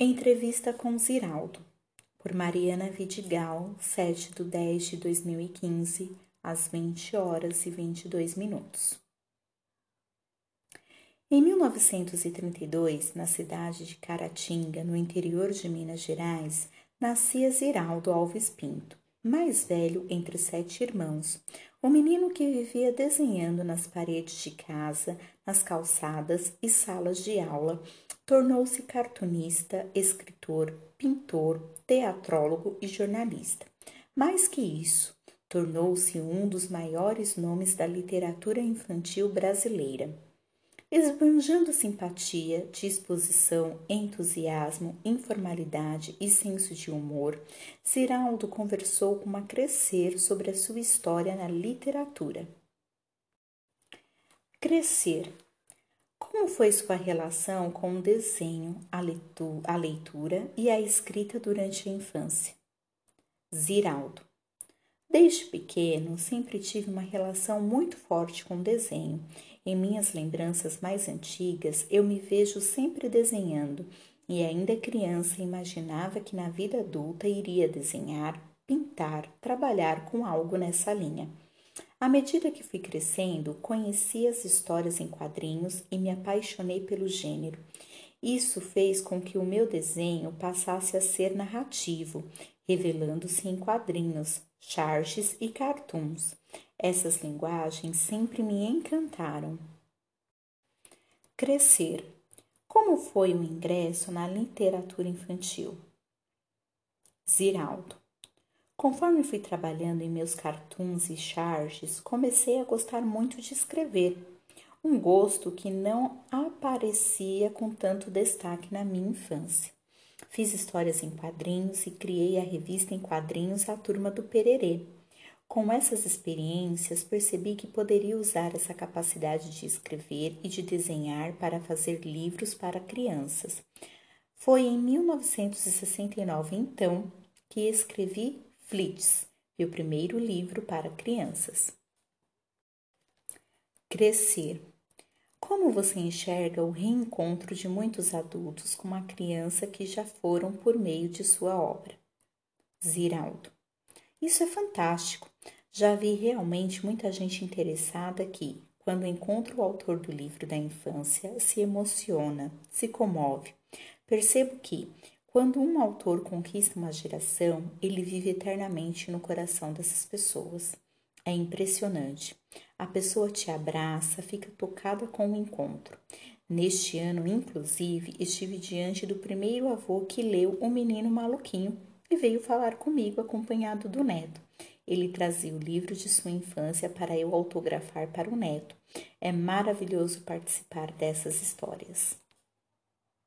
Entrevista com Ziraldo, por Mariana Vidigal, 7 de 10 de 2015, às 20 horas e 22 minutos. Em 1932, na cidade de Caratinga, no interior de Minas Gerais, nascia Ziraldo Alves Pinto, mais velho entre sete irmãos, o menino que vivia desenhando nas paredes de casa, nas calçadas e salas de aula, tornou-se cartunista, escritor, pintor, teatrólogo e jornalista. Mais que isso, tornou-se um dos maiores nomes da literatura infantil brasileira. Esbanjando simpatia, disposição, entusiasmo, informalidade e senso de humor, Ciraldo conversou com a crescer sobre a sua história na literatura. Crescer. Como foi sua relação com o desenho, a leitura e a escrita durante a infância? Ziraldo. Desde pequeno, sempre tive uma relação muito forte com o desenho em minhas lembranças mais antigas, eu me vejo sempre desenhando e, ainda criança, imaginava que na vida adulta iria desenhar, pintar, trabalhar com algo nessa linha. À medida que fui crescendo, conheci as histórias em quadrinhos e me apaixonei pelo gênero. Isso fez com que o meu desenho passasse a ser narrativo, revelando-se em quadrinhos, charges e cartoons. Essas linguagens sempre me encantaram. Crescer. Como foi o ingresso na literatura infantil? Ziraldo. Conforme fui trabalhando em meus cartoons e charges, comecei a gostar muito de escrever, um gosto que não aparecia com tanto destaque na minha infância. Fiz histórias em quadrinhos e criei a revista em quadrinhos A Turma do Pererê, com essas experiências, percebi que poderia usar essa capacidade de escrever e de desenhar para fazer livros para crianças. Foi em 1969, então, que escrevi Flits, meu primeiro livro para crianças. Crescer. Como você enxerga o reencontro de muitos adultos com uma criança que já foram por meio de sua obra? Ziraldo. Isso é fantástico. Já vi realmente muita gente interessada que, quando encontra o autor do livro da infância, se emociona, se comove. Percebo que, quando um autor conquista uma geração, ele vive eternamente no coração dessas pessoas. É impressionante. A pessoa te abraça, fica tocada com o encontro. Neste ano, inclusive, estive diante do primeiro avô que leu O Menino Maluquinho e veio falar comigo acompanhado do neto. Ele trazia o livro de sua infância para eu autografar para o neto. É maravilhoso participar dessas histórias.